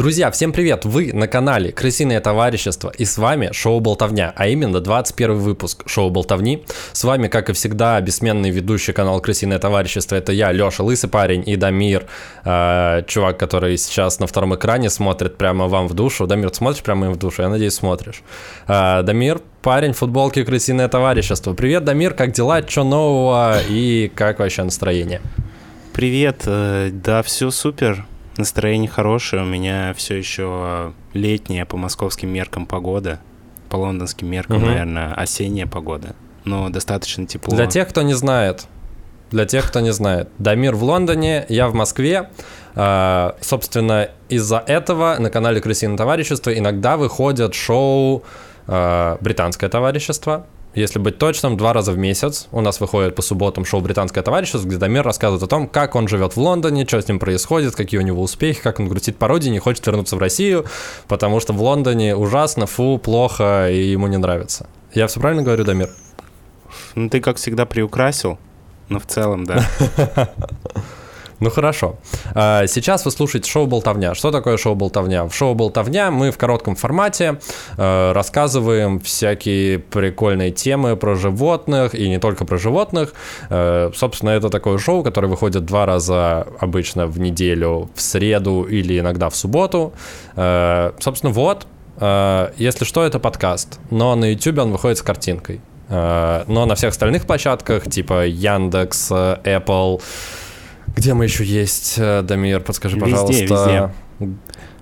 Друзья, всем привет! Вы на канале Крысиное товарищество и с вами шоу Болтовня, а именно 21 выпуск шоу Болтовни. С вами, как и всегда, бессменный ведущий канал Крысиное товарищество. Это я, Леша, лысый парень, и Дамир, э, чувак, который сейчас на втором экране смотрит прямо вам в душу. Дамир, ты смотришь прямо им в душу? Я надеюсь, смотришь. Э, Дамир, парень в футболке Крысиное товарищество. Привет, Дамир, как дела? Что нового и как вообще настроение? Привет, э, да, все супер. Настроение хорошее, у меня все еще летняя по московским меркам погода, по лондонским меркам, угу. наверное, осенняя погода, но достаточно тепло. Для тех, кто не знает, для тех, кто не знает, Дамир в Лондоне, я в Москве. А, собственно, из-за этого на канале Крысиное товарищество иногда выходят шоу а, Британское товарищество, если быть точным, два раза в месяц у нас выходит по субботам шоу «Британское товарищество», где Дамир рассказывает о том, как он живет в Лондоне, что с ним происходит, какие у него успехи, как он грустит по родине, не хочет вернуться в Россию, потому что в Лондоне ужасно, фу, плохо, и ему не нравится. Я все правильно говорю, Дамир? Ну, ты, как всегда, приукрасил, но в целом, да. Ну хорошо. А, сейчас вы слушаете шоу «Болтовня». Что такое шоу «Болтовня»? В шоу «Болтовня» мы в коротком формате а, рассказываем всякие прикольные темы про животных, и не только про животных. А, собственно, это такое шоу, которое выходит два раза обычно в неделю, в среду или иногда в субботу. Собственно, вот. Если что, это подкаст, но на YouTube он выходит с картинкой. Но на всех остальных площадках, типа Яндекс, Apple, где мы еще есть, э, Дамир, подскажи, везде, пожалуйста. Везде.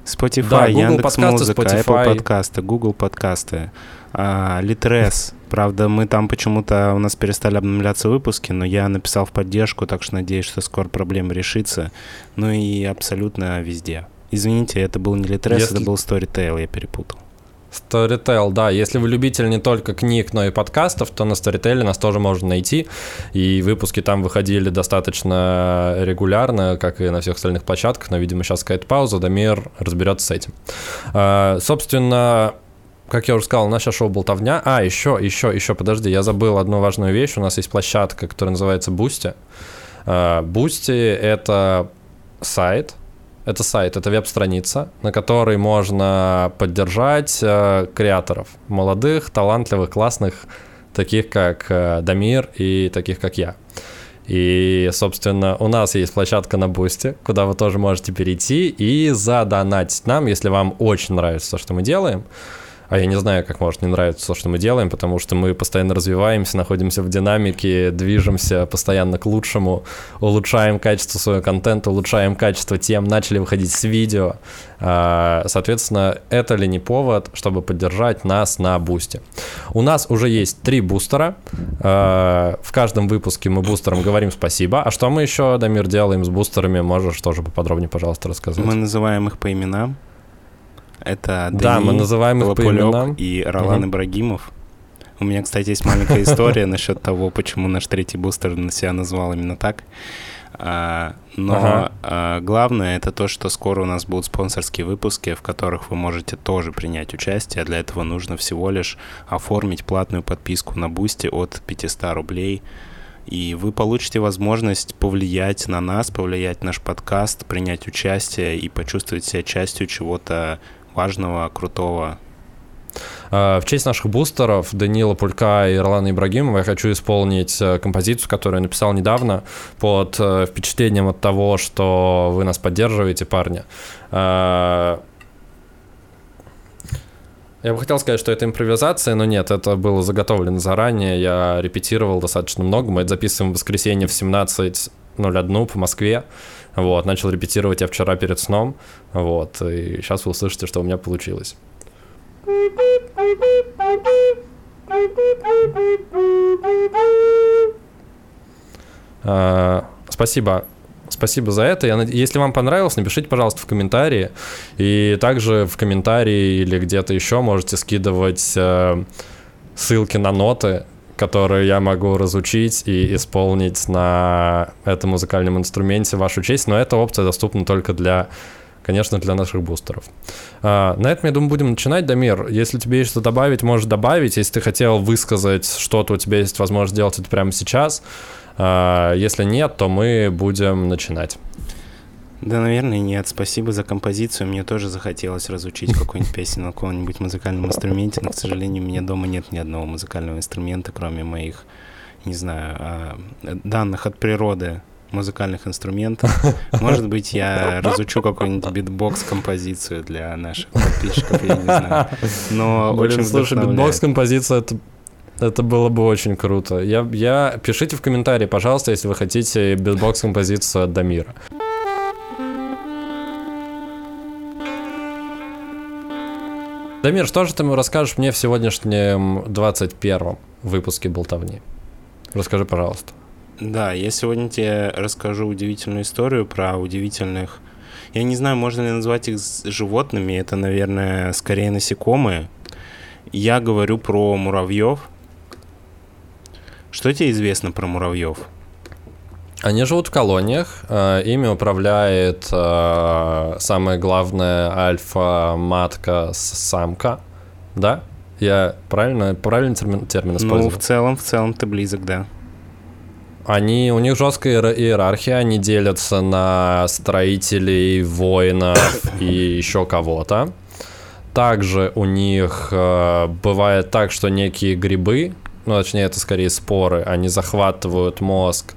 Spotify, да, Яндекс подкасты, Музыка, Spotify. Apple подкасты, Google подкасты, а, Litres. Правда, мы там почему-то у нас перестали обновляться выпуски, но я написал в поддержку, так что надеюсь, что скоро проблема решится. Ну и абсолютно везде. Извините, это был не Litres, Если... это был Storytel, я перепутал. Storytel, да. Если вы любитель не только книг, но и подкастов, то на Storytel нас тоже можно найти. И выпуски там выходили достаточно регулярно, как и на всех остальных площадках. Но, видимо, сейчас какая-то пауза, Дамир разберется с этим. А, собственно, как я уже сказал, наша шоу «Болтовня». А, еще, еще, еще, подожди, я забыл одну важную вещь. У нас есть площадка, которая называется Boosty. Boosty — это сайт, это сайт, это веб-страница, на которой можно поддержать э, креаторов, молодых, талантливых, классных, таких как э, Дамир и таких как я. И, собственно, у нас есть площадка на Бусте, куда вы тоже можете перейти и задонатить нам, если вам очень нравится то, что мы делаем. А я не знаю, как может не нравиться то, что мы делаем, потому что мы постоянно развиваемся, находимся в динамике, движемся постоянно к лучшему, улучшаем качество своего контента, улучшаем качество тем, начали выходить с видео. А, соответственно, это ли не повод, чтобы поддержать нас на бусте? У нас уже есть три бустера. А, в каждом выпуске мы бустерам говорим спасибо. А что мы еще, Дамир, делаем с бустерами? Можешь тоже поподробнее, пожалуйста, рассказать? Мы называем их по именам. Это да, Дани, мы называем их по именам. и Ролан угу. Ибрагимов. У меня, кстати, есть маленькая история насчет того, почему наш третий бустер на себя назвал именно так. А, но ага. а, главное это то, что скоро у нас будут спонсорские выпуски, в которых вы можете тоже принять участие. Для этого нужно всего лишь оформить платную подписку на Boosty от 500 рублей. И вы получите возможность повлиять на нас, повлиять на наш подкаст, принять участие и почувствовать себя частью чего-то важного, крутого. А, в честь наших бустеров Данила Пулька и Ирлана Ибрагимова я хочу исполнить э, композицию, которую я написал недавно под э, впечатлением от того, что вы нас поддерживаете, парни. Я бы хотел сказать, что это импровизация, но нет, это было заготовлено заранее. Я репетировал достаточно много. Мы это записываем в воскресенье в 17.01 по Москве. Вот, начал репетировать я вчера перед сном. Вот, и сейчас вы услышите, что у меня получилось. А, спасибо. Спасибо за это. Я, если вам понравилось, напишите, пожалуйста, в комментарии. И также в комментарии или где-то еще можете скидывать э, ссылки на ноты которую я могу разучить и исполнить на этом музыкальном инструменте вашу честь, но эта опция доступна только для конечно, для наших бустеров. А, на этом, я думаю, будем начинать, Дамир. Если тебе есть что добавить, можешь добавить. Если ты хотел высказать что-то, у тебя есть возможность сделать это прямо сейчас. А, если нет, то мы будем начинать. Да, наверное, нет. Спасибо за композицию. Мне тоже захотелось разучить какую-нибудь песню на каком-нибудь музыкальном инструменте, но, к сожалению, у меня дома нет ни одного музыкального инструмента, кроме моих, не знаю, а, данных от природы музыкальных инструментов. Может быть, я разучу какую-нибудь битбокс-композицию для наших подписчиков, я не знаю. Но Блин, очень слушай, битбокс-композиция — это это было бы очень круто. Я, я... Пишите в комментарии, пожалуйста, если вы хотите битбокс-композицию от Дамира. Дамир, что же ты расскажешь мне в сегодняшнем 21 выпуске «Болтовни»? Расскажи, пожалуйста. Да, я сегодня тебе расскажу удивительную историю про удивительных... Я не знаю, можно ли назвать их животными, это, наверное, скорее насекомые. Я говорю про муравьев. Что тебе известно про муравьев? Они живут в колониях, э, ими управляет э, самое главное альфа-матка-самка, да? Я правильно, правильный термин, термин использую? Ну, в целом, в целом ты близок, да. Они, у них жесткая иерархия, они делятся на строителей, воинов и еще кого-то. Также у них э, бывает так, что некие грибы, ну, точнее, это скорее споры, они захватывают мозг э,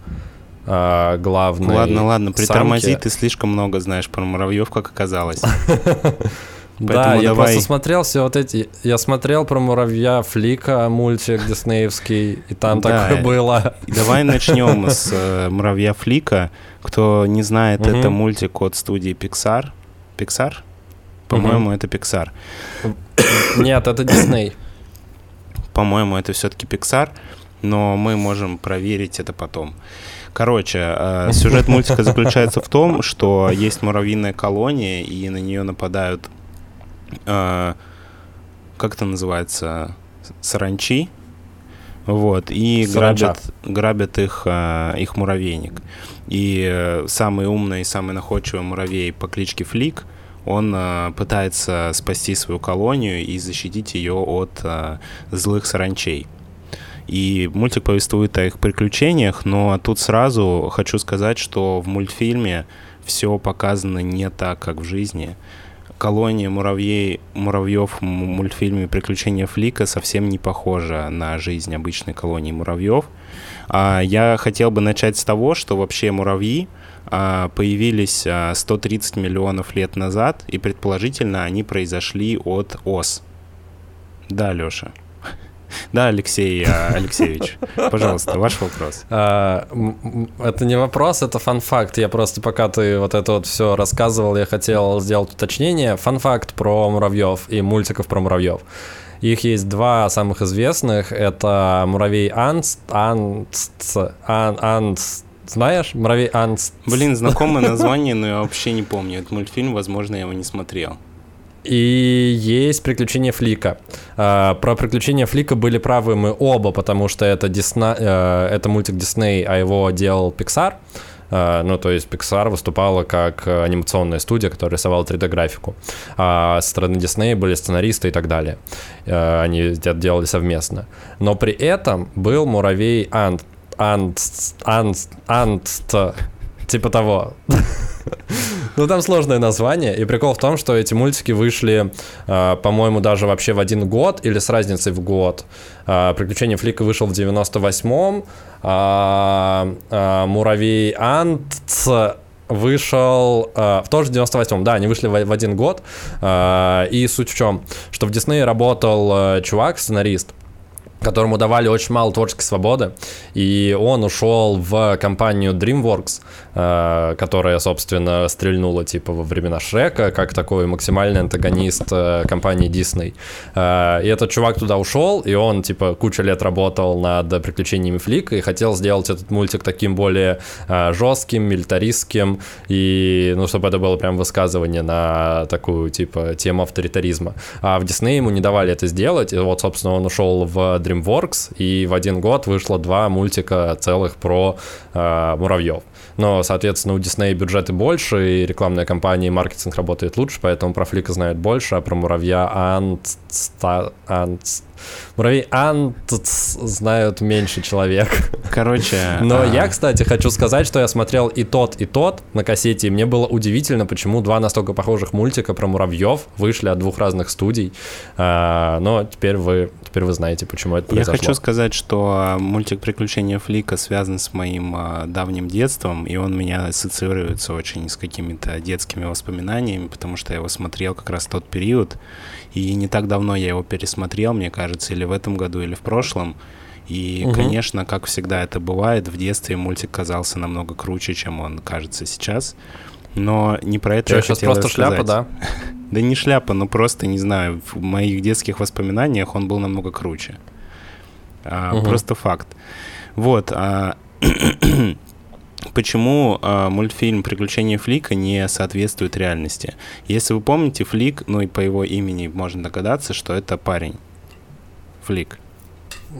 главной Ладно, ладно, притормози, самки. ты слишком много знаешь про муравьев, как оказалось. да, я просто смотрел все вот эти... Я смотрел про муравья Флика, мультик диснеевский, и там такое было. Давай начнем с э, муравья Флика. Кто не знает, это мультик от студии Pixar. Pixar? По-моему, это Pixar. Нет, это Disney. По-моему, это все-таки Pixar, но мы можем проверить это потом. Короче, э, сюжет мультика заключается в том, что есть муравьиная колония, и на нее нападают, э, как это называется, саранчи, вот, и грабят, грабят их, э, их муравейник. И самый умный, самый находчивый муравей по кличке Флик, он пытается спасти свою колонию и защитить ее от злых саранчей. И мультик повествует о их приключениях, но тут сразу хочу сказать, что в мультфильме все показано не так, как в жизни. Колония муравьей, муравьев в мультфильме «Приключения Флика» совсем не похожа на жизнь обычной колонии муравьев. А я хотел бы начать с того, что вообще муравьи а, появились 130 а, миллионов лет назад, и предположительно они произошли от ос. Да, Леша. Да, Алексей а, Алексеевич, пожалуйста, ваш вопрос. А, это не вопрос, это фан-факт. Я просто пока ты вот это вот все рассказывал, я хотел сделать уточнение. Фан-факт про муравьев и мультиков про муравьев. Их есть два самых известных. Это муравей Анст, Анст, Ан, Анст, знаешь? Муравей Анст. Блин, знакомое название, но я вообще не помню. Этот мультфильм, возможно, я его не смотрел. И есть приключения Флика. А, про приключения Флика были правы мы оба, потому что это, Дисна... Э, это мультик Дисней, а его делал Pixar. А, ну, то есть Pixar выступала как анимационная студия, которая рисовала 3D-графику. А со стороны Disney были сценаристы и так далее. А, они это делали совместно. Но при этом был муравей Ант. Ант. Ант. Ант. Типа того. Ну, там сложное название, и прикол в том, что эти мультики вышли, э, по-моему, даже вообще в один год или с разницей в год. Э, «Приключения Флика» вышел в 98-м, а, а «Муравей Антц» вышел э, в тоже 98-м, да, они вышли в, в один год. Э, и суть в чем, что в Диснее работал э, чувак, сценарист, которому давали очень мало творческой свободы, и он ушел в компанию DreamWorks, э, которая, собственно, стрельнула типа во времена Шрека, как такой максимальный антагонист э, компании Disney. Э, и этот чувак туда ушел, и он типа кучу лет работал над приключениями Флика и хотел сделать этот мультик таким более жестким, милитаристским, и ну чтобы это было прям высказывание на такую типа тему авторитаризма. А в Disney ему не давали это сделать, и вот, собственно, он ушел в DreamWorks, и в один год вышло два мультика целых про э, муравьев. Но, соответственно, у Disney бюджеты больше, и рекламная кампания, и маркетинг работает лучше, поэтому про Флика знают больше, а про муравья Анст... Анст Муравей Ан знают меньше человек. Короче... Но а... я, кстати, хочу сказать, что я смотрел и тот, и тот на кассете, и мне было удивительно, почему два настолько похожих мультика про муравьев вышли от двух разных студий. А, но теперь вы, теперь вы знаете, почему это произошло. Я хочу сказать, что мультик «Приключения Флика» связан с моим а, давним детством, и он меня ассоциируется очень с какими-то детскими воспоминаниями, потому что я его смотрел как раз в тот период, и не так давно я его пересмотрел, мне кажется, или в этом году, или в прошлом. И, угу. конечно, как всегда это бывает, в детстве мультик казался намного круче, чем он кажется сейчас. Но не про это Что, я сейчас просто рассказать. шляпа, да? да не шляпа, но просто, не знаю, в моих детских воспоминаниях он был намного круче. А, угу. Просто факт. Вот. А, Почему э, мультфильм «Приключения Флика» не соответствует реальности? Если вы помните, Флик, ну и по его имени можно догадаться, что это парень. Флик.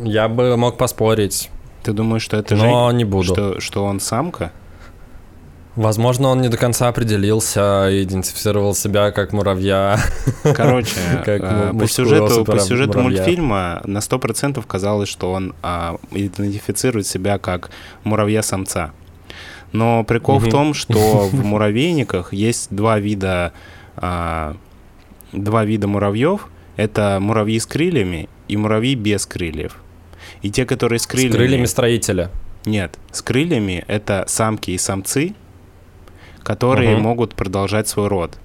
Я бы мог поспорить. Ты думаешь, что это Но Жень? не буду. Что, что он самка? Возможно, он не до конца определился, идентифицировал себя как муравья. Короче, как э, по сюжету, по сюжету мультфильма на 100% казалось, что он а, идентифицирует себя как муравья-самца. Но прикол угу. в том, что в муравейниках есть два вида, а, два вида муравьев. Это муравьи с крыльями и муравьи без крыльев. И те, которые с крыльями... С крыльями строителя. Нет, с крыльями это самки и самцы, которые угу. могут продолжать свой род.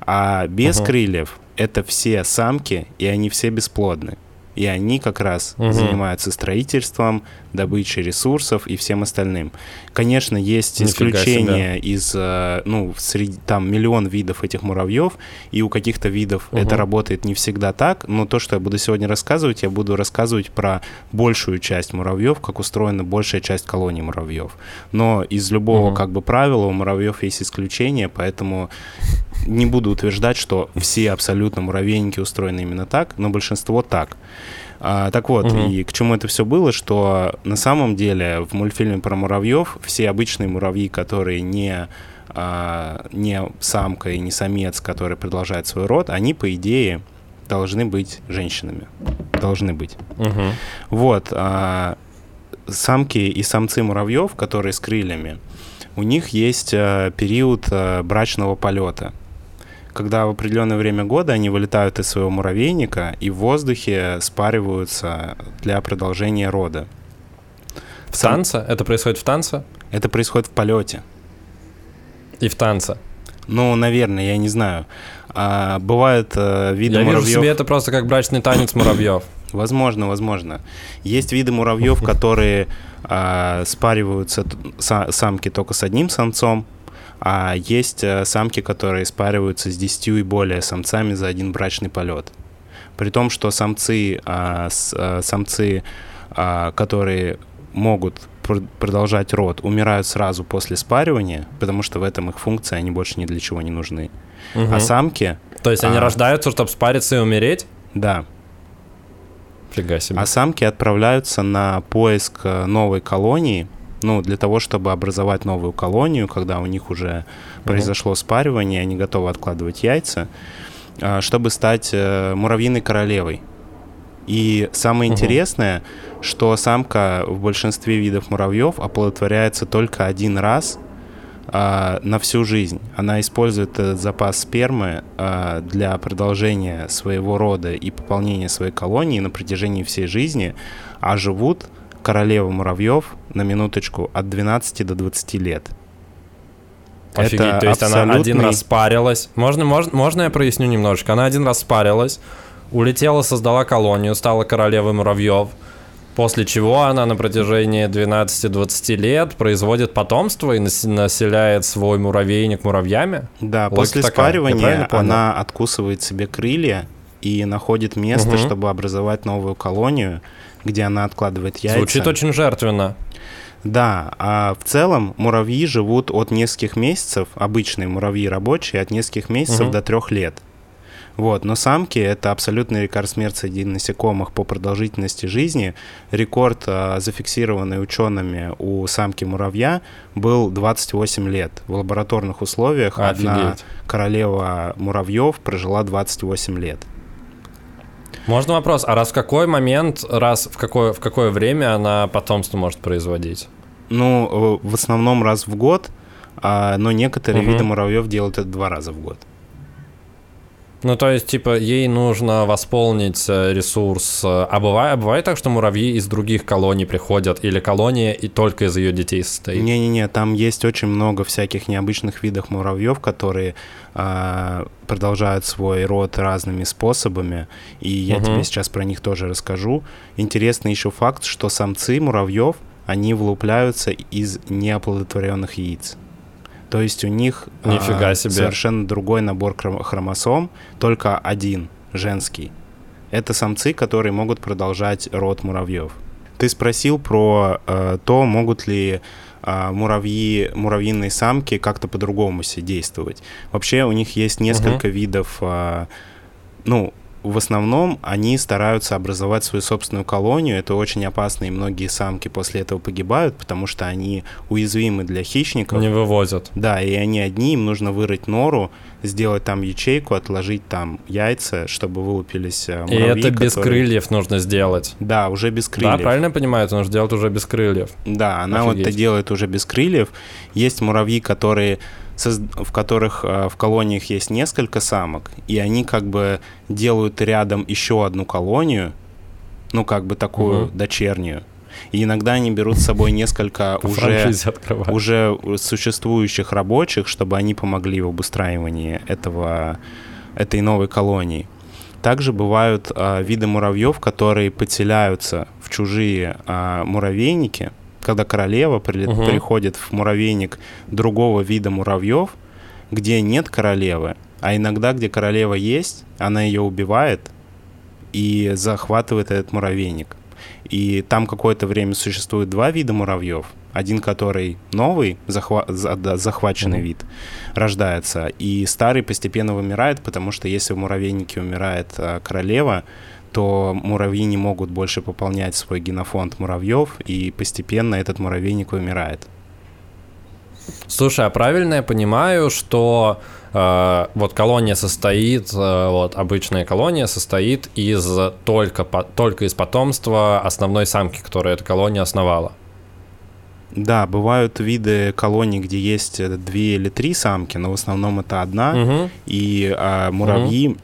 А без угу. крыльев это все самки, и они все бесплодны и они как раз угу. занимаются строительством, добычей ресурсов и всем остальным. Конечно, есть Нифига исключения из, э, ну, среди, там миллион видов этих муравьев, и у каких-то видов угу. это работает не всегда так, но то, что я буду сегодня рассказывать, я буду рассказывать про большую часть муравьев, как устроена большая часть колоний муравьев. Но из любого угу. как бы правила у муравьев есть исключения, поэтому не буду утверждать, что все абсолютно муравейники устроены именно так, но большинство так. А, так вот, угу. и к чему это все было, что на самом деле в мультфильме про муравьев все обычные муравьи, которые не а, не самка и не самец, который продолжает свой род, они, по идее, должны быть женщинами. Должны быть. Угу. Вот. А, самки и самцы муравьев, которые с крыльями, у них есть а, период а, брачного полета когда в определенное время года они вылетают из своего муравейника и в воздухе спариваются для продолжения рода. В танце? Это происходит в танце? Это происходит в полете. И в танце? Ну, наверное, я не знаю. А, бывают э, виды я муравьев... Вижу себе это просто как брачный танец муравьев. Возможно, возможно. Есть виды муравьев, которые а, спариваются самки только с одним самцом, а есть э, самки, которые спариваются с 10 и более самцами за один брачный полет. При том, что самцы, а, а, самцы а, которые могут пр продолжать род, умирают сразу после спаривания, потому что в этом их функция, они больше ни для чего не нужны. Угу. А самки... То есть они а, рождаются, чтобы спариться и умереть? Да. Фига себе. А самки отправляются на поиск э, новой колонии, ну, для того, чтобы образовать новую колонию, когда у них уже mm-hmm. произошло спаривание, они готовы откладывать яйца, а, чтобы стать э, муравьиной королевой. И самое интересное, что самка в большинстве видов муравьев оплодотворяется только один раз а, на всю жизнь. Она использует этот запас спермы а, для продолжения своего рода и пополнения своей колонии на протяжении всей жизни, а живут королевы муравьев, на минуточку, от 12 до 20 лет. Офигеть, это то есть абсолютный... она один раз спарилась. Можно, можно, можно я проясню немножечко? Она один раз спарилась, улетела, создала колонию, стала королевой муравьев, после чего она на протяжении 12-20 лет производит потомство и населяет свой муравейник муравьями? Да, Логика после такая. спаривания она откусывает себе крылья и находит место, угу. чтобы образовать новую колонию – где она откладывает яйца. Звучит очень жертвенно. Да, а в целом муравьи живут от нескольких месяцев, обычные муравьи рабочие, от нескольких месяцев угу. до трех лет. Вот, но самки это абсолютный рекорд смерти среди насекомых по продолжительности жизни. Рекорд, а, зафиксированный учеными у самки муравья, был 28 лет. В лабораторных условиях Офигеть. одна королева муравьев прожила 28 лет. Можно вопрос, а раз в какой момент, раз в какое, в какое время она потомство может производить? Ну, в основном раз в год, а, но некоторые угу. виды муравьев делают это два раза в год. Ну, то есть, типа, ей нужно восполнить э, ресурс. А бывает, а бывает так, что муравьи из других колоний приходят, или колония и только из ее детей состоит? Не-не-не, там есть очень много всяких необычных видов муравьев, которые э, продолжают свой род разными способами, и я угу. тебе сейчас про них тоже расскажу. Интересный еще факт, что самцы муравьев, они вылупляются из неоплодотворенных яиц. То есть у них Нифига а, себе. совершенно другой набор хромосом, только один, женский. Это самцы, которые могут продолжать род муравьев. Ты спросил про э, то, могут ли э, муравьи, муравьиные самки как-то по-другому действовать. Вообще у них есть несколько угу. видов, э, ну, в основном они стараются образовать свою собственную колонию. Это очень опасно, и многие самки после этого погибают, потому что они уязвимы для хищников. Не вывозят. Да, и они одни, им нужно вырыть нору, сделать там ячейку, отложить там яйца, чтобы вылупились муравьи. И это которые... без крыльев нужно сделать. Да, уже без крыльев. Да, правильно я понимаю, это нужно делать уже без крыльев. Да, она Офигеть. вот это делает уже без крыльев. Есть муравьи, которые в которых э, в колониях есть несколько самок, и они как бы делают рядом еще одну колонию, ну как бы такую угу. дочернюю. И иногда они берут с собой несколько уже, уже существующих рабочих, чтобы они помогли в обустраивании этого, этой новой колонии. Также бывают а, виды муравьев, которые подселяются в чужие а, муравейники, когда королева при, угу. приходит в муравейник другого вида муравьев, где нет королевы, а иногда, где королева есть, она ее убивает и захватывает этот муравейник. И там какое-то время существует два вида муравьев. Один, который новый, захва- захваченный mm-hmm. вид, рождается, и старый постепенно вымирает, потому что если в муравейнике умирает а, королева, то муравьи не могут больше пополнять свой генофонд муравьев, и постепенно этот муравейник вымирает. Слушай, а правильно я понимаю, что вот колония состоит, э, вот обычная колония состоит из только, только из потомства основной самки, которая эту колонию основала? Да, бывают виды колоний, где есть две или три самки, но в основном это одна, угу. и э, муравьи угу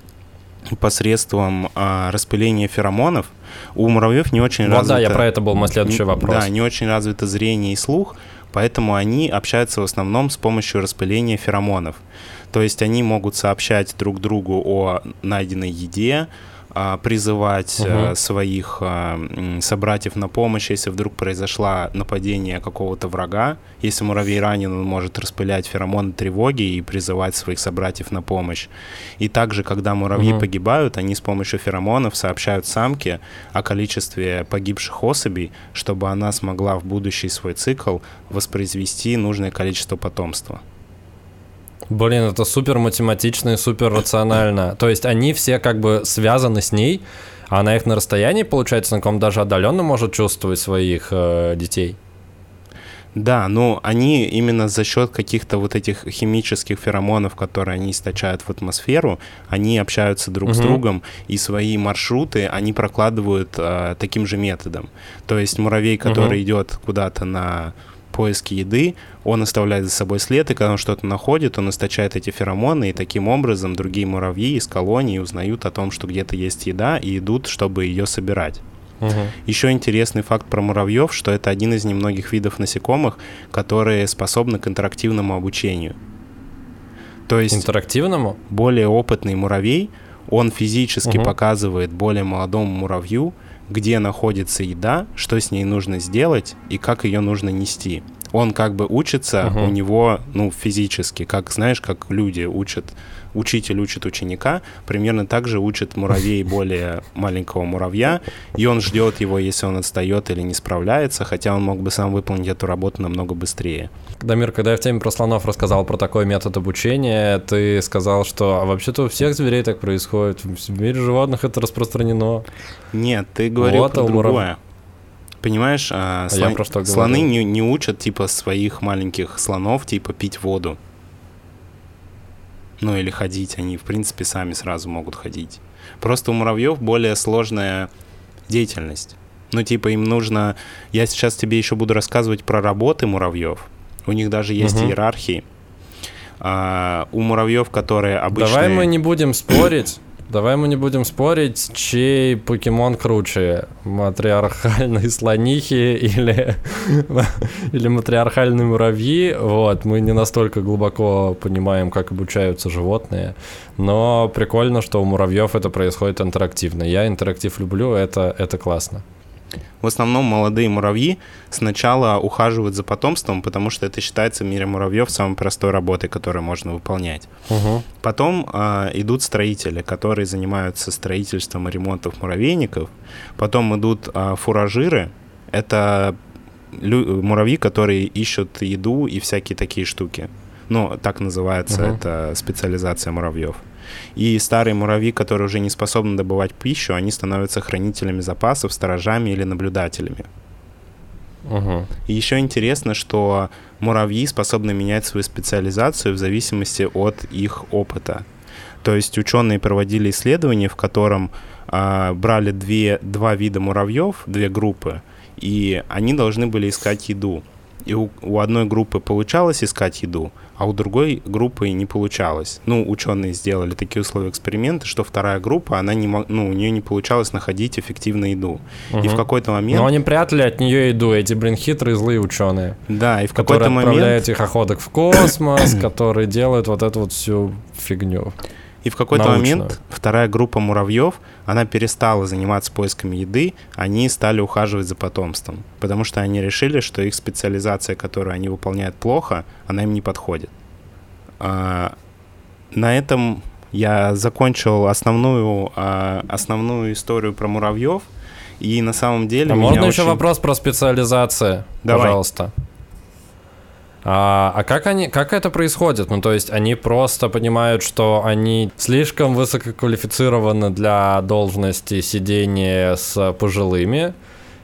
посредством а, распыления феромонов. У муравьев не очень вот развито... да, я про это был мой следующий вопрос. Да, не очень развито зрение и слух, поэтому они общаются в основном с помощью распыления феромонов. То есть они могут сообщать друг другу о найденной еде, призывать угу. своих а, собратьев на помощь, если вдруг произошло нападение какого-то врага. Если муравей ранен, он может распылять феромоны тревоги и призывать своих собратьев на помощь. И также, когда муравьи угу. погибают, они с помощью феромонов сообщают самке о количестве погибших особей, чтобы она смогла в будущий свой цикл воспроизвести нужное количество потомства. Блин, это супер математично и супер рационально. То есть они все как бы связаны с ней, а она их на расстоянии, получается, на ком даже отдаленно может чувствовать своих э, детей. Да, ну они именно за счет каких-то вот этих химических феромонов, которые они источают в атмосферу, они общаются друг угу. с другом, и свои маршруты они прокладывают э, таким же методом. То есть муравей, который угу. идет куда-то на поиске еды, он оставляет за собой след, и когда он что-то находит, он источает эти феромоны, и таким образом другие муравьи из колонии узнают о том, что где-то есть еда, и идут, чтобы ее собирать. Угу. Еще интересный факт про муравьев, что это один из немногих видов насекомых, которые способны к интерактивному обучению. То есть интерактивному? Более опытный муравей, он физически угу. показывает более молодому муравью, где находится еда, что с ней нужно сделать и как ее нужно нести. Он как бы учится, uh-huh. у него, ну, физически, как, знаешь, как люди учат учитель учит ученика, примерно так же учит муравей более маленького муравья, и он ждет его, если он отстает или не справляется, хотя он мог бы сам выполнить эту работу намного быстрее. Дамир, когда я в теме про слонов рассказал про такой метод обучения, ты сказал, что а вообще-то у всех зверей так происходит, в мире животных это распространено. Нет, ты говорил вот, про другое. Мурав... Понимаешь, а, а слон... слоны не, не учат типа своих маленьких слонов типа пить воду ну или ходить, они в принципе сами сразу могут ходить. Просто у муравьев более сложная деятельность. Ну, типа, им нужно... Я сейчас тебе еще буду рассказывать про работы муравьев. У них даже есть угу. иерархии. А, у муравьев, которые обычно... Давай мы не будем спорить. Давай мы не будем спорить, чей покемон круче. Матриархальные слонихи или, или матриархальные муравьи. Вот, мы не настолько глубоко понимаем, как обучаются животные. Но прикольно, что у муравьев это происходит интерактивно. Я интерактив люблю, это, это классно. В основном молодые муравьи сначала ухаживают за потомством, потому что это считается в мире муравьев самой простой работой, которую можно выполнять. Угу. Потом э, идут строители, которые занимаются строительством и ремонтом муравейников. Потом идут э, фуражиры. Это муравьи, которые ищут еду и всякие такие штуки. Ну, так называется угу. эта специализация муравьев. И старые муравьи, которые уже не способны добывать пищу, они становятся хранителями запасов, сторожами или наблюдателями. Угу. И еще интересно, что муравьи способны менять свою специализацию в зависимости от их опыта. То есть ученые проводили исследование, в котором а, брали две, два вида муравьев, две группы, и они должны были искать еду. И у, у одной группы получалось искать еду, а у другой группы не получалось. Ну, ученые сделали такие условия эксперимента, что вторая группа, она не, ну, у нее не получалось находить эффективно еду. Угу. И в какой-то момент... Но они прятали от нее еду, эти, блин, хитрые злые ученые. Да, и в какой-то момент... отправляют тихоходок в космос, которые делают вот эту вот всю фигню. И в какой-то момент вторая группа муравьев, она перестала заниматься поисками еды, они стали ухаживать за потомством, потому что они решили, что их специализация, которую они выполняют плохо, она им не подходит. А, на этом я закончил основную, а, основную историю про муравьев. И на самом деле... А можно очень... еще вопрос про специализацию? Давай. Пожалуйста. А, а как они, как это происходит? Ну, то есть они просто понимают, что они слишком высококвалифицированы для должности сидения с пожилыми,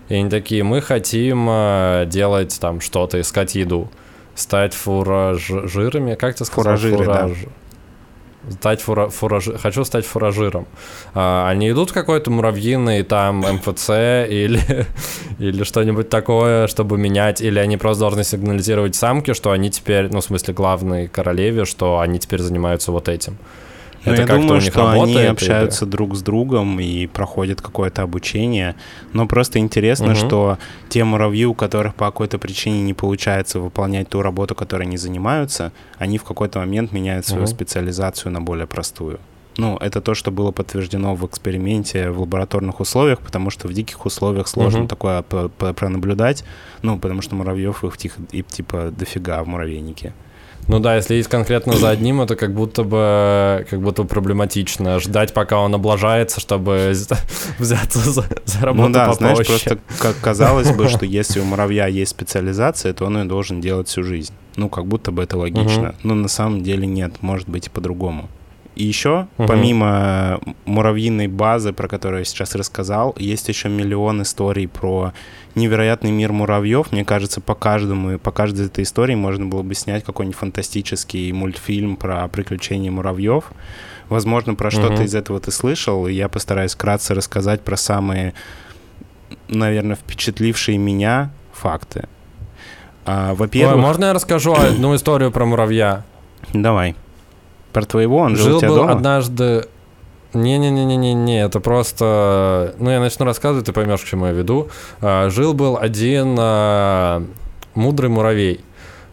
и они такие, мы хотим э, делать там что-то, искать еду, стать фуражирами, как ты сказал? Фуражиры, Фураж... да стать фура, фураж... хочу стать фуражиром. А, они идут какой-то муравьиный там МФЦ или, или что-нибудь такое, чтобы менять, или они просто должны сигнализировать самке, что они теперь, ну, в смысле, главной королеве, что они теперь занимаются вот этим. Но это я думаю, что работает, они общаются или... друг с другом и проходят какое-то обучение. Но просто интересно, угу. что те муравьи, у которых по какой-то причине не получается выполнять ту работу, которой они занимаются, они в какой-то момент меняют свою угу. специализацию на более простую. Ну, это то, что было подтверждено в эксперименте в лабораторных условиях, потому что в диких условиях сложно угу. такое пронаблюдать. Ну, потому что муравьев их типа дофига в муравейнике. Ну да, если есть конкретно за одним, это как будто бы как будто проблематично ждать, пока он облажается, чтобы взяться за, за работу Ну да, попроще. знаешь, просто как казалось бы, что если у муравья есть специализация, то он ее должен делать всю жизнь. Ну, как будто бы это логично. Но на самом деле нет, может быть и по-другому. И еще, угу. помимо муравьиной базы, про которую я сейчас рассказал, есть еще миллион историй про невероятный мир муравьев. Мне кажется, по каждому, по каждой этой истории можно было бы снять какой-нибудь фантастический мультфильм про приключения муравьев. Возможно, про что-то угу. из этого ты слышал, и я постараюсь вкратце рассказать про самые, наверное, впечатлившие меня факты. А, во-первых... Ой, можно я расскажу одну историю про муравья? Давай. Про твоего? Он жил, жил у тебя был дома? однажды... Не-не-не-не-не, это просто... Ну, я начну рассказывать, ты поймешь, к чему я веду. А, жил был один а, мудрый муравей.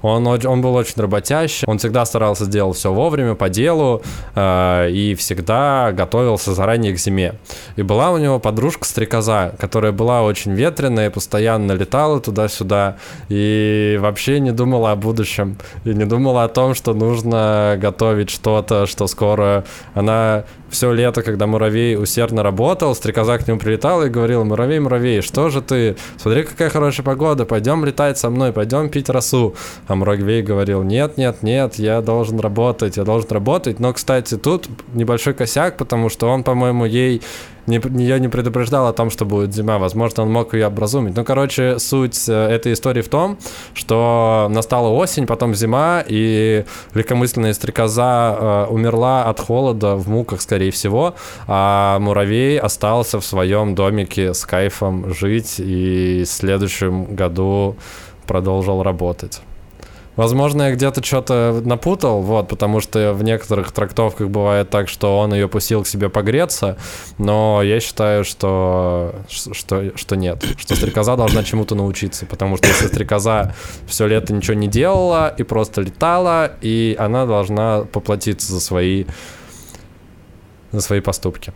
Он, он был очень работящий, он всегда старался сделать все вовремя, по делу, э, и всегда готовился заранее к зиме. И была у него подружка-стрекоза, которая была очень ветреная, постоянно летала туда-сюда, и вообще не думала о будущем, и не думала о том, что нужно готовить что-то, что скоро она все лето, когда муравей усердно работал, стрекоза к нему прилетала и говорила, муравей, муравей, что же ты? Смотри, какая хорошая погода, пойдем летать со мной, пойдем пить росу. А муравей говорил, нет, нет, нет, я должен работать, я должен работать. Но, кстати, тут небольшой косяк, потому что он, по-моему, ей не, ее не предупреждал о том, что будет зима. Возможно, он мог ее образумить. Ну, короче, суть э, этой истории в том, что настала осень, потом зима, и легкомысленная стрекоза э, умерла от холода в муках, скорее всего, а муравей остался в своем домике с кайфом жить и в следующем году продолжил работать. Возможно, я где-то что-то напутал, вот, потому что в некоторых трактовках бывает так, что он ее пустил к себе погреться, но я считаю, что, что, что нет, что стрекоза должна чему-то научиться, потому что если стрекоза все лето ничего не делала и просто летала, и она должна поплатиться за свои, за свои поступки.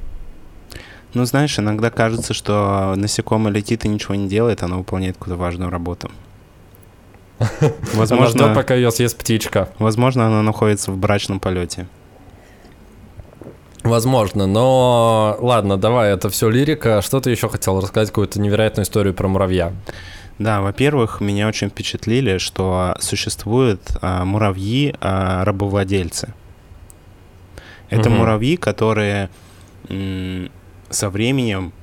Ну, знаешь, иногда кажется, что насекомое летит и ничего не делает, оно выполняет какую-то важную работу. Возможно, она ждет, пока ее съест птичка. Возможно, она находится в брачном полете. Возможно, но ладно, давай, это все лирика. Что ты еще хотел рассказать, какую-то невероятную историю про муравья? Да, во-первых, меня очень впечатлили, что существуют а, муравьи а. Это угу. муравьи, которые м- со временем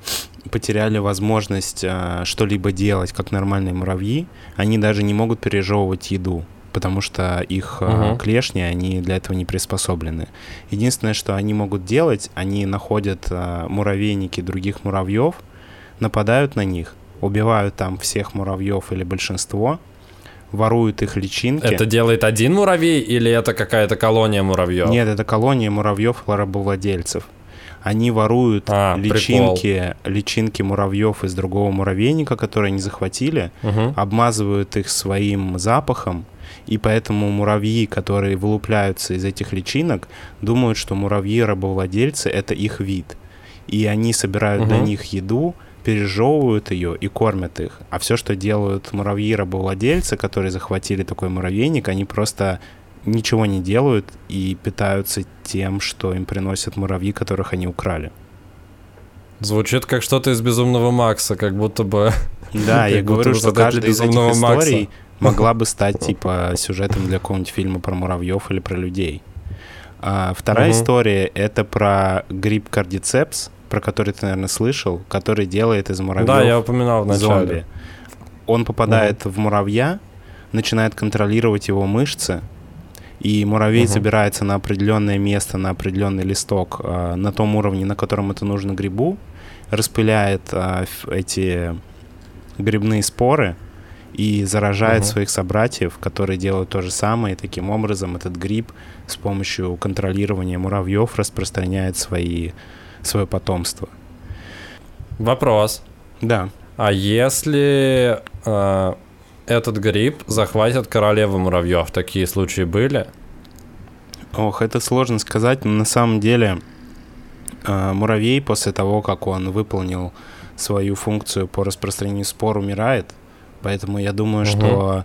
потеряли возможность а, что-либо делать, как нормальные муравьи, они даже не могут пережевывать еду, потому что их uh-huh. клешни, они для этого не приспособлены. Единственное, что они могут делать, они находят а, муравейники других муравьев, нападают на них, убивают там всех муравьев или большинство, воруют их личинки. Это делает один муравей или это какая-то колония муравьев? Нет, это колония муравьев рабовладельцев. Они воруют а, личинки, личинки муравьев из другого муравейника, которые они захватили, угу. обмазывают их своим запахом, и поэтому муравьи, которые вылупляются из этих личинок, думают, что муравьи-рабовладельцы — это их вид. И они собирают угу. для них еду, пережевывают ее и кормят их. А все, что делают муравьи-рабовладельцы, которые захватили такой муравейник, они просто ничего не делают и питаются тем, что им приносят муравьи, которых они украли. Звучит как что-то из «Безумного Макса», как будто бы... Да, я говорю, что каждая из этих историй могла бы стать, типа, сюжетом для какого-нибудь фильма про муравьев или про людей. А вторая история — это про гриб кардицепс, про который ты, наверное, слышал, который делает из муравьев Да, я упоминал в начале. Зомби. Он попадает в муравья, начинает контролировать его мышцы, и муравей угу. собирается на определенное место, на определенный листок, э, на том уровне, на котором это нужно грибу, распыляет э, эти грибные споры и заражает угу. своих собратьев, которые делают то же самое. И таким образом этот гриб с помощью контролирования муравьев распространяет свои, свое потомство. Вопрос. Да. А если э, этот гриб захватит королеву муравьев. Такие случаи были? Ох, это сложно сказать, но на самом деле э, муравей после того, как он выполнил свою функцию по распространению спор, умирает. Поэтому я думаю, угу. что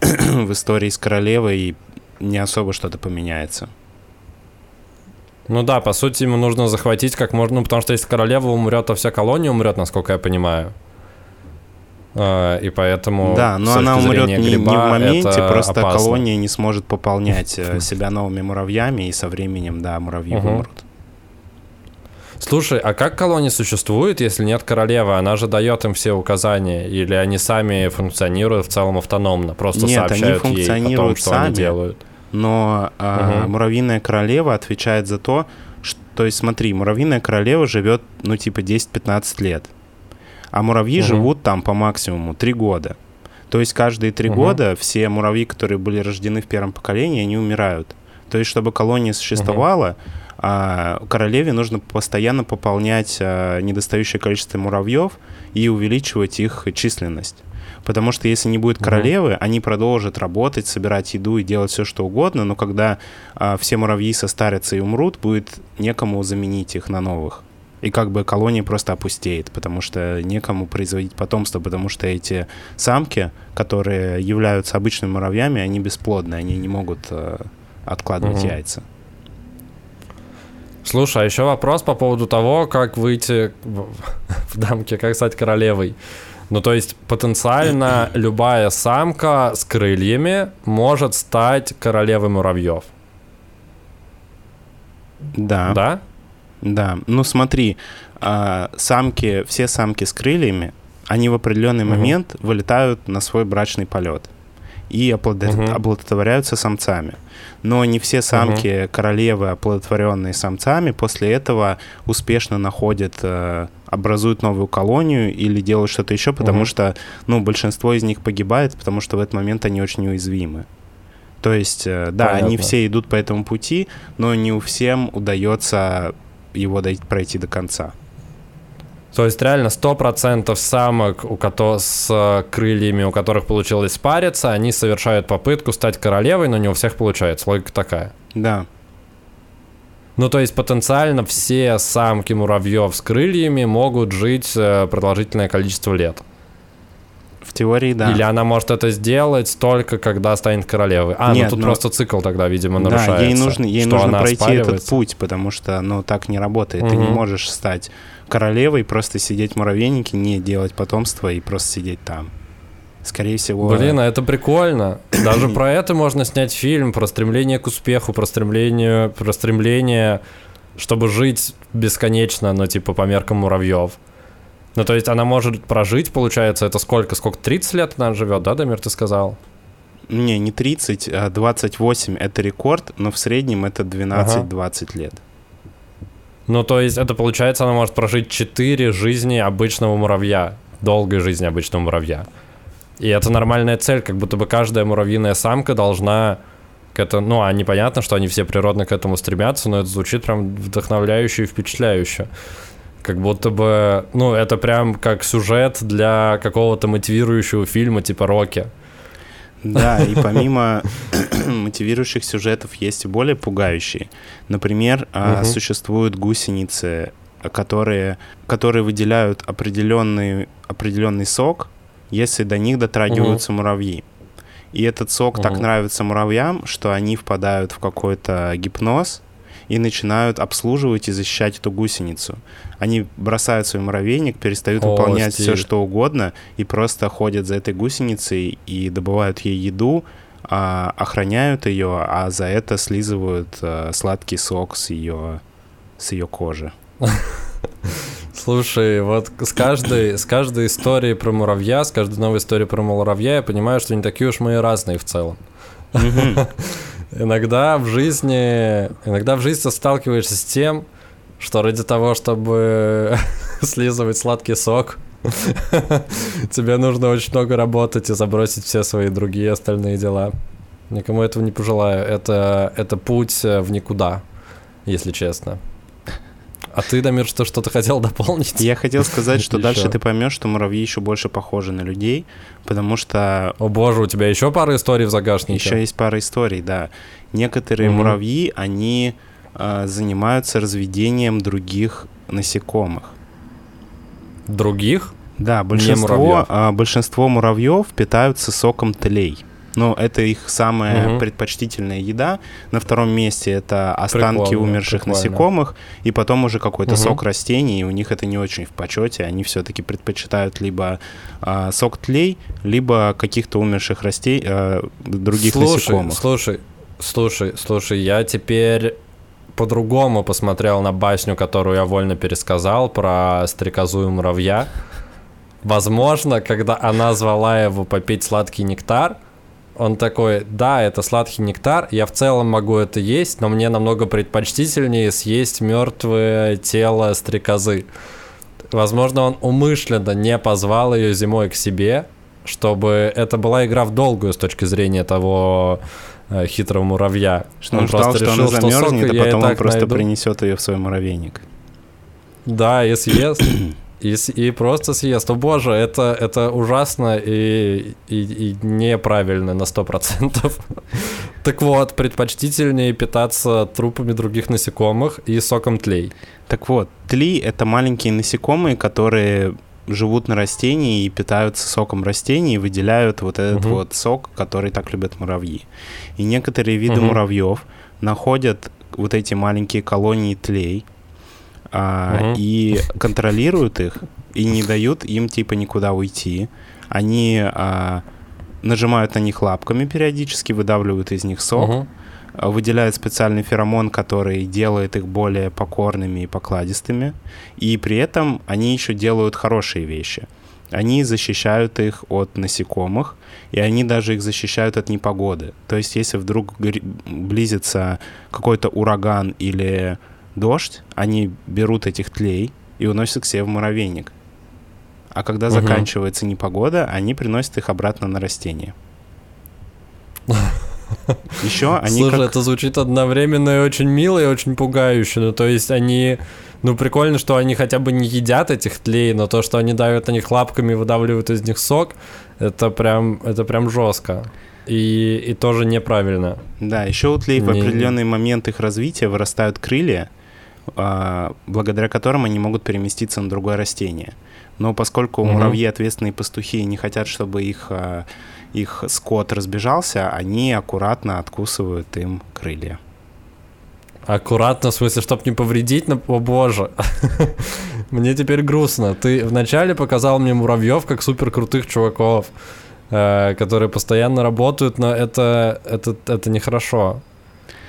в истории с королевой не особо что-то поменяется. Ну да, по сути, ему нужно захватить как можно, ну, потому что если королева умрет, то вся колония умрет, насколько я понимаю. А, и поэтому... Да, но она умрет не, не в моменте, просто опасно. колония не сможет пополнять э, себя новыми муравьями, и со временем, да, муравьи угу. вымрут. Слушай, а как колония существует, если нет королевы? Она же дает им все указания, или они сами функционируют в целом автономно, просто нет, сообщают они ей о том, что сами, они делают? Но э, угу. муравьиная королева отвечает за то, что, то есть смотри, муравьиная королева живет, ну, типа 10-15 лет а муравьи угу. живут там по максимуму 3 года. То есть каждые три угу. года все муравьи, которые были рождены в первом поколении, они умирают. То есть чтобы колония существовала, угу. королеве нужно постоянно пополнять а, недостающее количество муравьев и увеличивать их численность. Потому что если не будет королевы, угу. они продолжат работать, собирать еду и делать все, что угодно, но когда а, все муравьи состарятся и умрут, будет некому заменить их на новых и как бы колония просто опустеет, потому что некому производить потомство, потому что эти самки, которые являются обычными муравьями, они бесплодны, они не могут э, откладывать угу. яйца. Слушай, а еще вопрос по поводу того, как выйти в, в дамке, как стать королевой. Ну, то есть потенциально любая самка с крыльями может стать королевой муравьев. Да. Да? Да, ну смотри, а, самки, все самки с крыльями, они в определенный угу. момент вылетают на свой брачный полет и оплодот... угу. оплодотворяются самцами. Но не все самки угу. королевы, оплодотворенные самцами, после этого успешно находят, э, образуют новую колонию или делают что-то еще, потому угу. что ну, большинство из них погибает, потому что в этот момент они очень уязвимы. То есть, э, да, Понятно. они все идут по этому пути, но не у всем удается его пройти до конца. То есть реально 100% самок, у которых с э, крыльями, у которых получилось спариться, они совершают попытку стать королевой, но не у всех получается. Логика такая. Да. Ну, то есть потенциально все самки муравьев с крыльями могут жить э, продолжительное количество лет. В теории, да. Или она может это сделать только когда станет королевой. А, ну Нет, ну тут но... просто цикл тогда, видимо, нарушается. Да, ей нужно, ей нужно пройти этот путь, потому что, ну, так не работает. Угу. Ты не можешь стать королевой, просто сидеть в муравейнике, не делать потомство и просто сидеть там. Скорее всего... Блин, а это прикольно. Даже про это можно снять фильм, про стремление к успеху, про стремление, про стремление, чтобы жить бесконечно, но типа по меркам муравьев. Ну, то есть она может прожить, получается, это сколько? Сколько? 30 лет она живет, да, Дамир, ты сказал? Не, не 30, а 28 это рекорд, но в среднем это 12-20 ага. лет. Ну, то есть это получается, она может прожить 4 жизни обычного муравья, долгой жизни обычного муравья. И это нормальная цель, как будто бы каждая муравьиная самка должна к этому, ну, а непонятно, что они все природно к этому стремятся, но это звучит прям вдохновляюще и впечатляюще. Как будто бы, ну, это прям как сюжет для какого-то мотивирующего фильма типа «Рокки». Да, и помимо мотивирующих сюжетов есть и более пугающие. Например, угу. существуют гусеницы, которые, которые выделяют определенный, определенный сок, если до них дотрагиваются угу. муравьи. И этот сок угу. так нравится муравьям, что они впадают в какой-то гипноз, и начинают обслуживать и защищать эту гусеницу. Они бросают свой муравейник, перестают О, выполнять стиль. все, что угодно, и просто ходят за этой гусеницей и добывают ей еду, а, охраняют ее, а за это слизывают а, сладкий сок с ее, с ее кожи. Слушай, вот с каждой, с каждой историей про муравья, с каждой новой историей про муравья я понимаю, что не такие уж мы и разные в целом. Иногда в жизни, иногда в жизни сталкиваешься с тем, что ради того, чтобы слизывать сладкий сок, тебе нужно очень много работать и забросить все свои другие остальные дела. Никому этого не пожелаю. Это, это путь в никуда, если честно. А ты, Дамир, что что-то хотел дополнить? Я хотел сказать, что дальше ты поймешь, что муравьи еще больше похожи на людей, потому что... О боже, у тебя еще пара историй в загашнике? Еще есть пара историй, да. Некоторые муравьи, они э, занимаются разведением других насекомых. Других? Да, большинство, э, большинство муравьев питаются соком тлей. Но это их самая угу. предпочтительная еда. На втором месте это останки прикольно, умерших прикольно. насекомых, и потом уже какой-то угу. сок растений, и у них это не очень в почете. Они все-таки предпочитают либо а, сок тлей, либо каких-то умерших растений, а, других слушай, насекомых. Слушай, слушай, слушай, я теперь по-другому посмотрел на басню, которую я вольно пересказал про стрекозу и муравья. Возможно, когда она звала его попить сладкий нектар, он такой, да, это сладкий нектар, я в целом могу это есть, но мне намного предпочтительнее съесть мертвое тело стрекозы. Возможно, он умышленно не позвал ее зимой к себе, чтобы это была игра в долгую с точки зрения того э, хитрого муравья. Что он, он ждал, просто решил, что она замерзнет, а потом он просто найду. принесет ее в свой муравейник. Да, и съест. и, и просто съест. О боже, это, это ужасно и, и, и неправильно на 100%. так вот, предпочтительнее питаться трупами других насекомых и соком тлей. Так вот, тли — это маленькие насекомые, которые живут на растении и питаются соком растений и выделяют вот этот угу. вот сок, который так любят муравьи. И некоторые виды угу. муравьев находят вот эти маленькие колонии тлей, а, угу. и контролируют их и не дают им типа никуда уйти. Они а, нажимают на них лапками периодически, выдавливают из них сок. Угу. выделяют специальный феромон, который делает их более покорными и покладистыми. И при этом они еще делают хорошие вещи. Они защищают их от насекомых, и они даже их защищают от непогоды. То есть, если вдруг близится какой-то ураган или дождь, они берут этих тлей и уносят к себе в муравейник. А когда угу. заканчивается непогода, они приносят их обратно на растение. Еще они Слушай, как... это звучит одновременно и очень мило, и очень пугающе. Ну, то есть они... Ну, прикольно, что они хотя бы не едят этих тлей, но то, что они давят на них лапками и выдавливают из них сок, это прям, это прям жестко. И, и тоже неправильно. Да, еще у тлей не... в определенный момент их развития вырастают крылья, благодаря которым они могут переместиться на другое растение. Но поскольку угу. муравьи ответственные пастухи не хотят, чтобы их а, их скот разбежался, они аккуратно откусывают им крылья. Аккуратно, в смысле, чтобы не повредить, но, о боже. мне теперь грустно. Ты вначале показал мне муравьев как супер крутых чуваков, э, которые постоянно работают, но это, это, это нехорошо.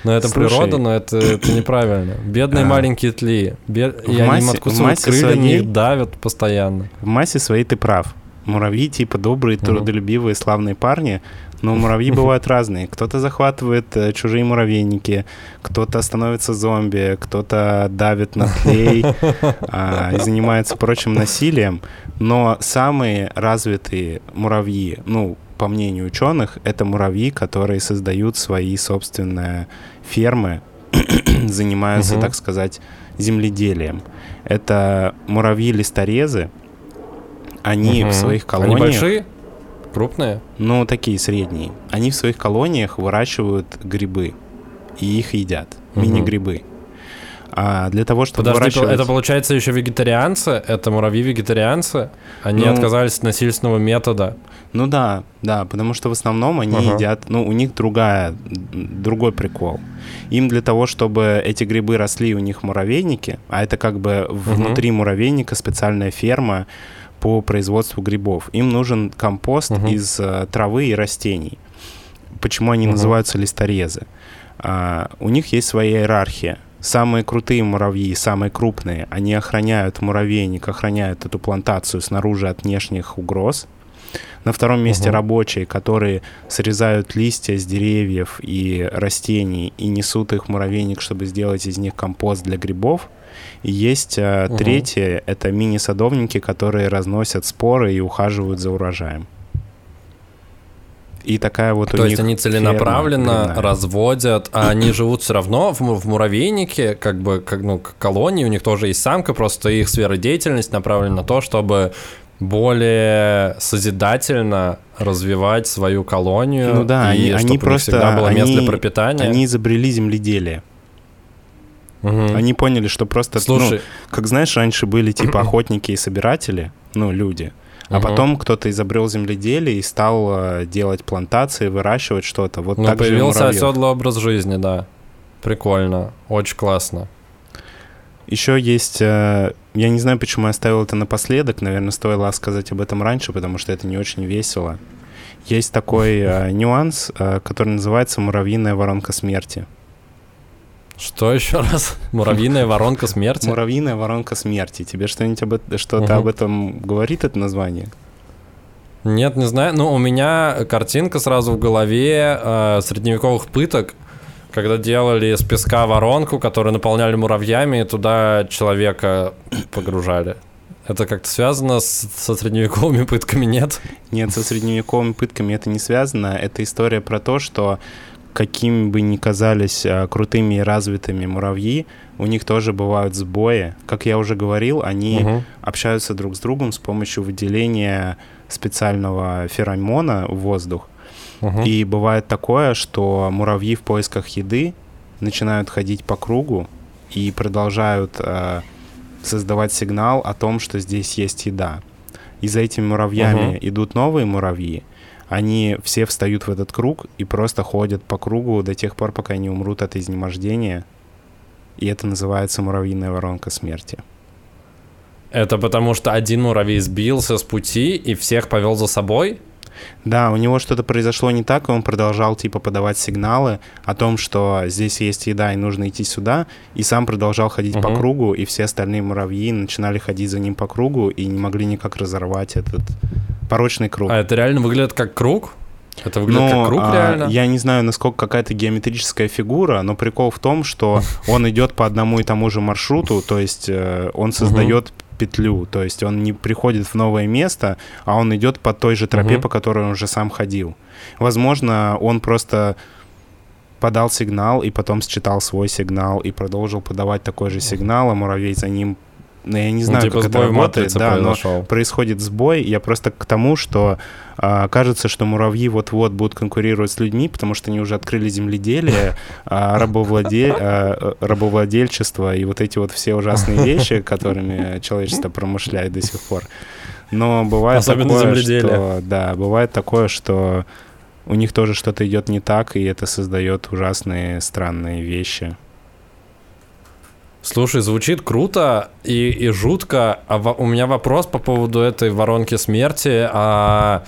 Но это Слушай, природа, но это, это неправильно. Бедные а, маленькие тли. Бед... И массе, они откусывают крылья, своей... их давят постоянно. В массе своей ты прав. Муравьи типа добрые, трудолюбивые, славные парни, но муравьи бывают разные. Кто-то захватывает э, чужие муравейники, кто-то становится зомби, кто-то давит на клей а, и занимается прочим насилием. Но самые развитые муравьи, ну, по мнению ученых, это муравьи, которые создают свои собственные фермы, занимаются, так сказать, земледелием. Это муравьи-листорезы, они угу. в своих колониях... Они большие? Крупные? Ну, такие средние. Они в своих колониях выращивают грибы и их едят. Угу. Мини-грибы. А для того, чтобы Подожди, выращивать... это получается еще вегетарианцы? Это муравьи-вегетарианцы? Они ну, отказались от насильственного метода? Ну да, да, потому что в основном они ага. едят... Ну, у них другая, другой прикол. Им для того, чтобы эти грибы росли у них муравейники, а это как бы внутри муравейника специальная ферма, по производству грибов. Им нужен компост угу. из uh, травы и растений. Почему они угу. называются листорезы? А, у них есть своя иерархия. Самые крутые муравьи, самые крупные, они охраняют муравейник, охраняют эту плантацию снаружи от внешних угроз. На втором месте угу. рабочие, которые срезают листья с деревьев и растений и несут их в муравейник, чтобы сделать из них компост для грибов. И есть угу. третье, это мини-садовники, которые разносят споры и ухаживают за урожаем. И такая вот То у есть они целенаправленно ферма, разводят, а они живут все равно в, в муравейнике, как бы как, ну, колонии, у них тоже есть самка, просто их сфера деятельности направлена на то, чтобы более созидательно развивать свою колонию. Ну да, и они, они просто всегда было они, место для пропитания. Они изобрели земледелие. Угу. Они поняли, что просто, ну, Слушай, ну, как знаешь, раньше были типа охотники и собиратели, ну, люди. А угу. потом кто-то изобрел земледелие и стал э, делать плантации, выращивать что-то. Вот ну, так появился оседлый образ жизни, да. Прикольно, очень классно. Еще есть, э, я не знаю, почему я оставил это напоследок, наверное, стоило сказать об этом раньше, потому что это не очень весело. Есть такой э, нюанс, который называется муравьиная воронка смерти. Что еще раз? Муравьиная воронка смерти? Муравьиная воронка смерти. Тебе что-нибудь об, что-то об этом говорит это название? Нет, не знаю. Ну, у меня картинка сразу в голове э, средневековых пыток, когда делали из песка воронку, которую наполняли муравьями, и туда человека погружали. Это как-то связано с, со средневековыми пытками, нет? Нет, со средневековыми пытками это не связано. Это история про то, что какими бы ни казались а, крутыми и развитыми муравьи, у них тоже бывают сбои. Как я уже говорил, они угу. общаются друг с другом с помощью выделения специального феромона в воздух. Угу. И бывает такое, что муравьи в поисках еды начинают ходить по кругу и продолжают э, создавать сигнал о том, что здесь есть еда. И за этими муравьями угу. идут новые муравьи, они все встают в этот круг и просто ходят по кругу до тех пор, пока не умрут от изнемождения. И это называется муравьиная воронка смерти. Это потому что один муравей сбился с пути и всех повел за собой? Да, у него что-то произошло не так, и он продолжал, типа, подавать сигналы о том, что здесь есть еда и нужно идти сюда, и сам продолжал ходить угу. по кругу, и все остальные муравьи начинали ходить за ним по кругу и не могли никак разорвать этот порочный круг. А это реально выглядит как круг? Это выглядит но, как круг а, реально? Я не знаю, насколько какая-то геометрическая фигура, но прикол в том, что он идет по одному и тому же маршруту, то есть э, он создает петлю, то есть он не приходит в новое место, а он идет по той же тропе, по которой он уже сам ходил. Возможно, он просто подал сигнал и потом считал свой сигнал и продолжил подавать такой же сигнал, а муравей за ним ну, я не знаю, ну, типа как это работает, да, произошел. но происходит сбой. Я просто к тому, что а, кажется, что муравьи вот-вот будут конкурировать с людьми, потому что они уже открыли земледелие, а, рабовладе... а, рабовладельчество и вот эти вот все ужасные вещи, которыми человечество промышляет до сих пор. Но бывает Особенно такое, земледелие. что да, бывает такое, что у них тоже что-то идет не так, и это создает ужасные странные вещи. Слушай, звучит круто и, и жутко. А в, у меня вопрос по поводу этой воронки смерти. А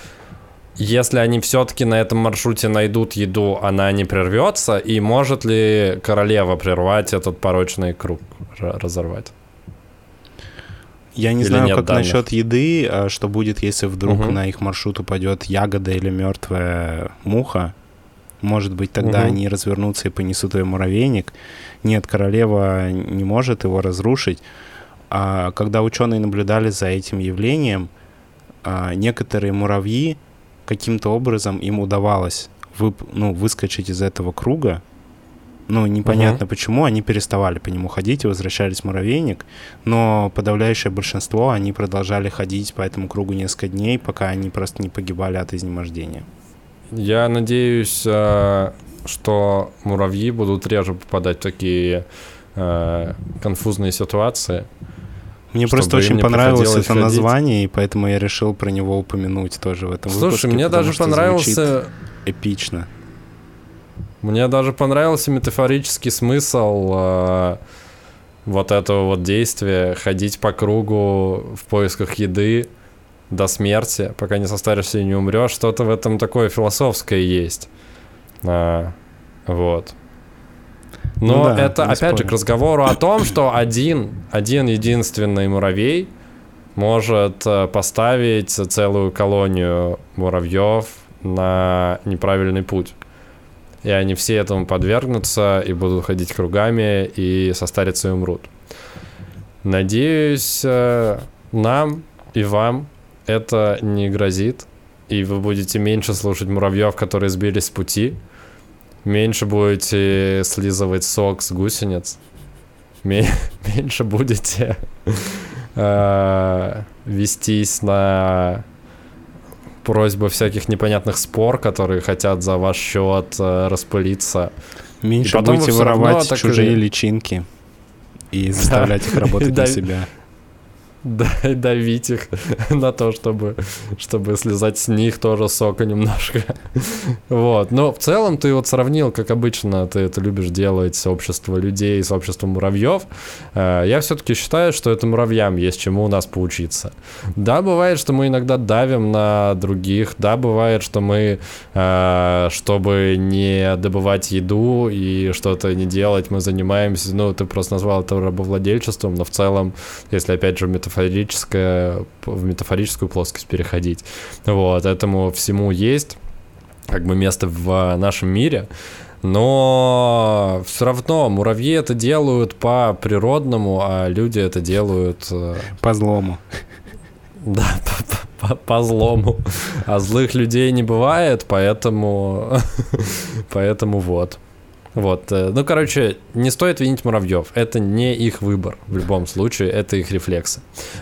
если они все-таки на этом маршруте найдут еду, она не прервется? И может ли королева прервать этот порочный круг, разорвать? Я не или знаю, как данных? насчет еды, а что будет, если вдруг угу. на их маршрут упадет ягода или мертвая муха. Может быть, тогда угу. они развернутся и понесут ее муравейник. Нет, королева не может его разрушить. А когда ученые наблюдали за этим явлением, а, некоторые муравьи каким-то образом им удавалось вып, ну, выскочить из этого круга. Ну, непонятно uh почему, они переставали по нему ходить и возвращались в муравейник, но подавляющее большинство, они продолжали ходить по этому кругу несколько дней, пока они просто не погибали от изнемождения. Я надеюсь, э, что муравьи будут реже попадать в такие э, конфузные ситуации. Мне просто очень понравилось это ходить. название, и поэтому я решил про него упомянуть тоже в этом Слушай, выпуске. Слушай, мне даже понравился... Эпично. Мне даже понравился метафорический смысл э, вот этого вот действия, ходить по кругу в поисках еды, до смерти, пока не состаришься и не умрешь. Что-то в этом такое философское есть. А, вот. Но ну да, это, опять спорю. же, к разговору о том, что один, один единственный муравей может э, поставить целую колонию муравьев на неправильный путь. И они все этому подвергнутся и будут ходить кругами и состарятся и умрут. Надеюсь, э, нам и вам это не грозит, и вы будете меньше слушать муравьев, которые сбились с пути, меньше будете слизывать сок с гусениц, меньше будете э, вестись на просьбы всяких непонятных спор, которые хотят за ваш счет э, распылиться. Меньше будете воровать чужие личинки и заставлять их работать на себя давить их на то, чтобы, чтобы слезать с них тоже сока немножко. вот. Но в целом ты вот сравнил, как обычно ты это любишь делать, сообщество людей с обществом муравьев. Э, я все-таки считаю, что это муравьям есть чему у нас поучиться. Да, бывает, что мы иногда давим на других. Да, бывает, что мы, э, чтобы не добывать еду и что-то не делать, мы занимаемся, ну, ты просто назвал это рабовладельчеством, но в целом, если опять же метафорически метафорическое, в метафорическую плоскость переходить. Вот, этому всему есть как бы место в нашем мире, но все равно муравьи это делают по природному, а люди это делают... Э, по злому. Да, по, по, по злому. А злых людей не бывает, поэтому... поэтому вот. Вот, э, ну, короче, не стоит винить муравьев. Это не их выбор в любом случае, это их рефлексы.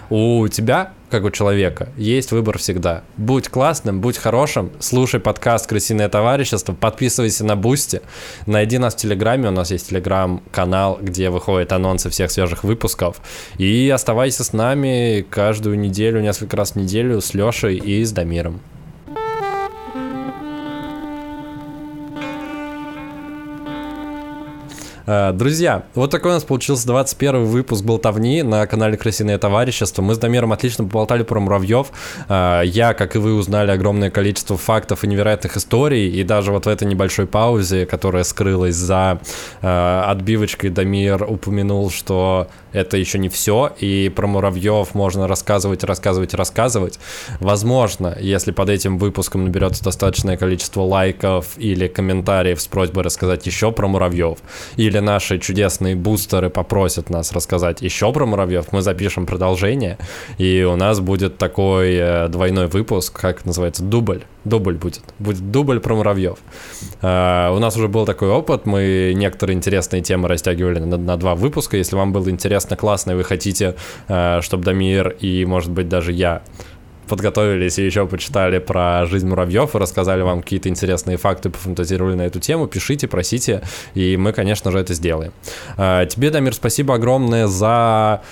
У тебя, как у человека, есть выбор всегда. Будь классным, будь хорошим, слушай подкаст «Крысиное товарищество», подписывайся на Boosty, найди нас в Телеграме, у нас есть Телеграм-канал, где выходят анонсы всех свежих выпусков, и оставайся с нами каждую неделю, несколько раз в неделю с Лешей и с Дамиром. Друзья, вот такой у нас получился 21 выпуск «Болтовни» на канале «Крысиное товарищество». Мы с Дамиром отлично поболтали про муравьев. Э, я, как и вы, узнали огромное количество фактов и невероятных историй. И даже вот в этой небольшой паузе, которая скрылась за э, отбивочкой, Дамир упомянул, что это еще не все, и про муравьев можно рассказывать, рассказывать, рассказывать. Возможно, если под этим выпуском наберется достаточное количество лайков или комментариев с просьбой рассказать еще про муравьев, или наши чудесные бустеры попросят нас рассказать еще про муравьев, мы запишем продолжение, и у нас будет такой э, двойной выпуск, как называется, дубль. Дубль будет. Будет дубль про муравьев. Uh, у нас уже был такой опыт, мы некоторые интересные темы растягивали на, на два выпуска. Если вам было интересно, классно, и вы хотите, uh, чтобы Дамир и, может быть, даже я подготовились и еще почитали про жизнь муравьев и рассказали вам какие-то интересные факты, пофантазировали на эту тему, пишите, просите, и мы, конечно же, это сделаем. Uh, тебе, Дамир, спасибо огромное за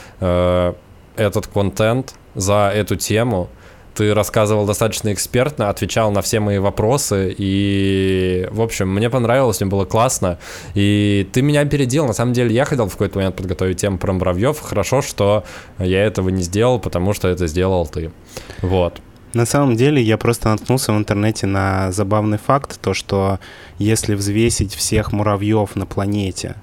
этот контент, за эту тему ты рассказывал достаточно экспертно, отвечал на все мои вопросы, и, в общем, мне понравилось, мне было классно, и ты меня опередил, на самом деле я хотел в какой-то момент подготовить тему про муравьев, хорошо, что я этого не сделал, потому что это сделал ты, вот. На самом деле я просто наткнулся в интернете на забавный факт, то что если взвесить всех муравьев на планете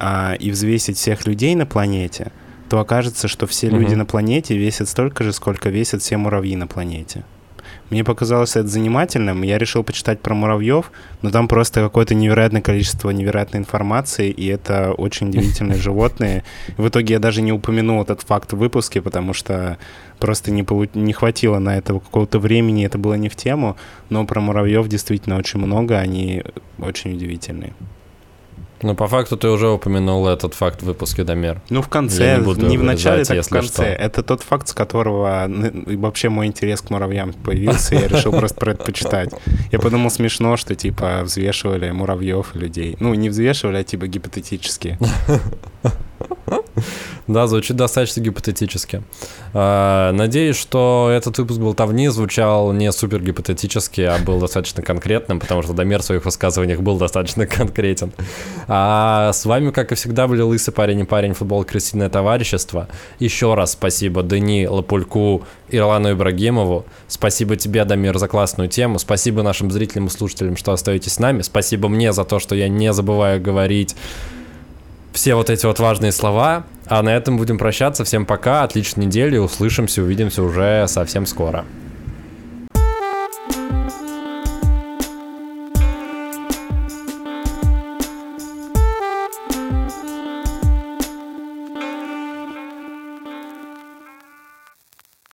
а, и взвесить всех людей на планете, то окажется, что все угу. люди на планете весят столько же, сколько весят все муравьи на планете. Мне показалось это занимательным, я решил почитать про муравьев, но там просто какое-то невероятное количество невероятной информации, и это очень удивительные животные. В итоге я даже не упомянул этот факт в выпуске, потому что просто не, полу... не хватило на это какого-то времени, это было не в тему, но про муравьев действительно очень много, они очень удивительные. Ну, по факту ты уже упомянул этот факт в выпуске Домер. Ну, в конце, не, не в начале, так в конце. Что. Это тот факт, с которого вообще мой интерес к муравьям появился, я решил просто про это почитать. Я подумал, смешно, что, типа, взвешивали муравьев людей. Ну, не взвешивали, а, типа, гипотетически. Да, звучит достаточно гипотетически. А, надеюсь, что этот выпуск болтовни звучал не супер гипотетически, а был достаточно конкретным, потому что Домер в своих высказываниях был достаточно конкретен. А с вами, как и всегда, были Лысый парень и парень футбол Крысиное товарищество. Еще раз спасибо Дани Лапульку, Ирлану Ибрагимову. Спасибо тебе, Дамир, за классную тему. Спасибо нашим зрителям и слушателям, что остаетесь с нами. Спасибо мне за то, что я не забываю говорить все вот эти вот важные слова. А на этом будем прощаться. Всем пока, отличной недели, услышимся, увидимся уже совсем скоро.